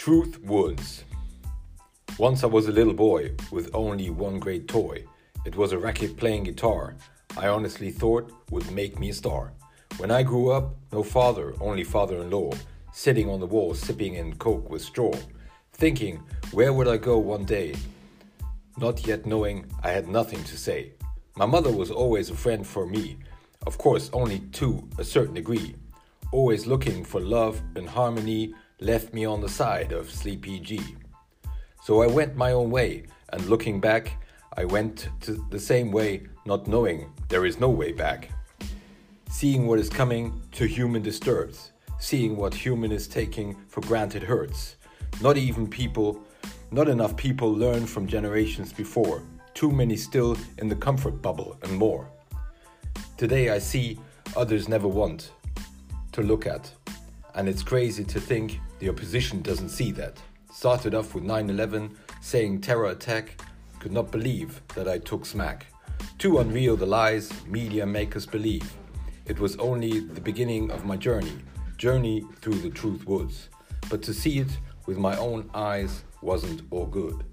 Truth Woods. Once I was a little boy with only one great toy. It was a racket playing guitar. I honestly thought would make me a star. When I grew up, no father, only father in law, sitting on the wall sipping in coke with straw, thinking, where would I go one day? Not yet knowing I had nothing to say. My mother was always a friend for me, of course, only to a certain degree. Always looking for love and harmony, left me on the side of Sleepy G. So I went my own way, and looking back, I went to the same way, not knowing there is no way back. Seeing what is coming to human disturbs, seeing what human is taking for granted hurts. Not even people, not enough people learn from generations before, too many still in the comfort bubble and more. Today I see others never want to look at, and it's crazy to think the opposition doesn't see that. Started off with 9 11, saying terror attack, could not believe that I took smack. Too unreal the lies media make us believe. It was only the beginning of my journey, journey through the truth woods. But to see it with my own eyes wasn't all good.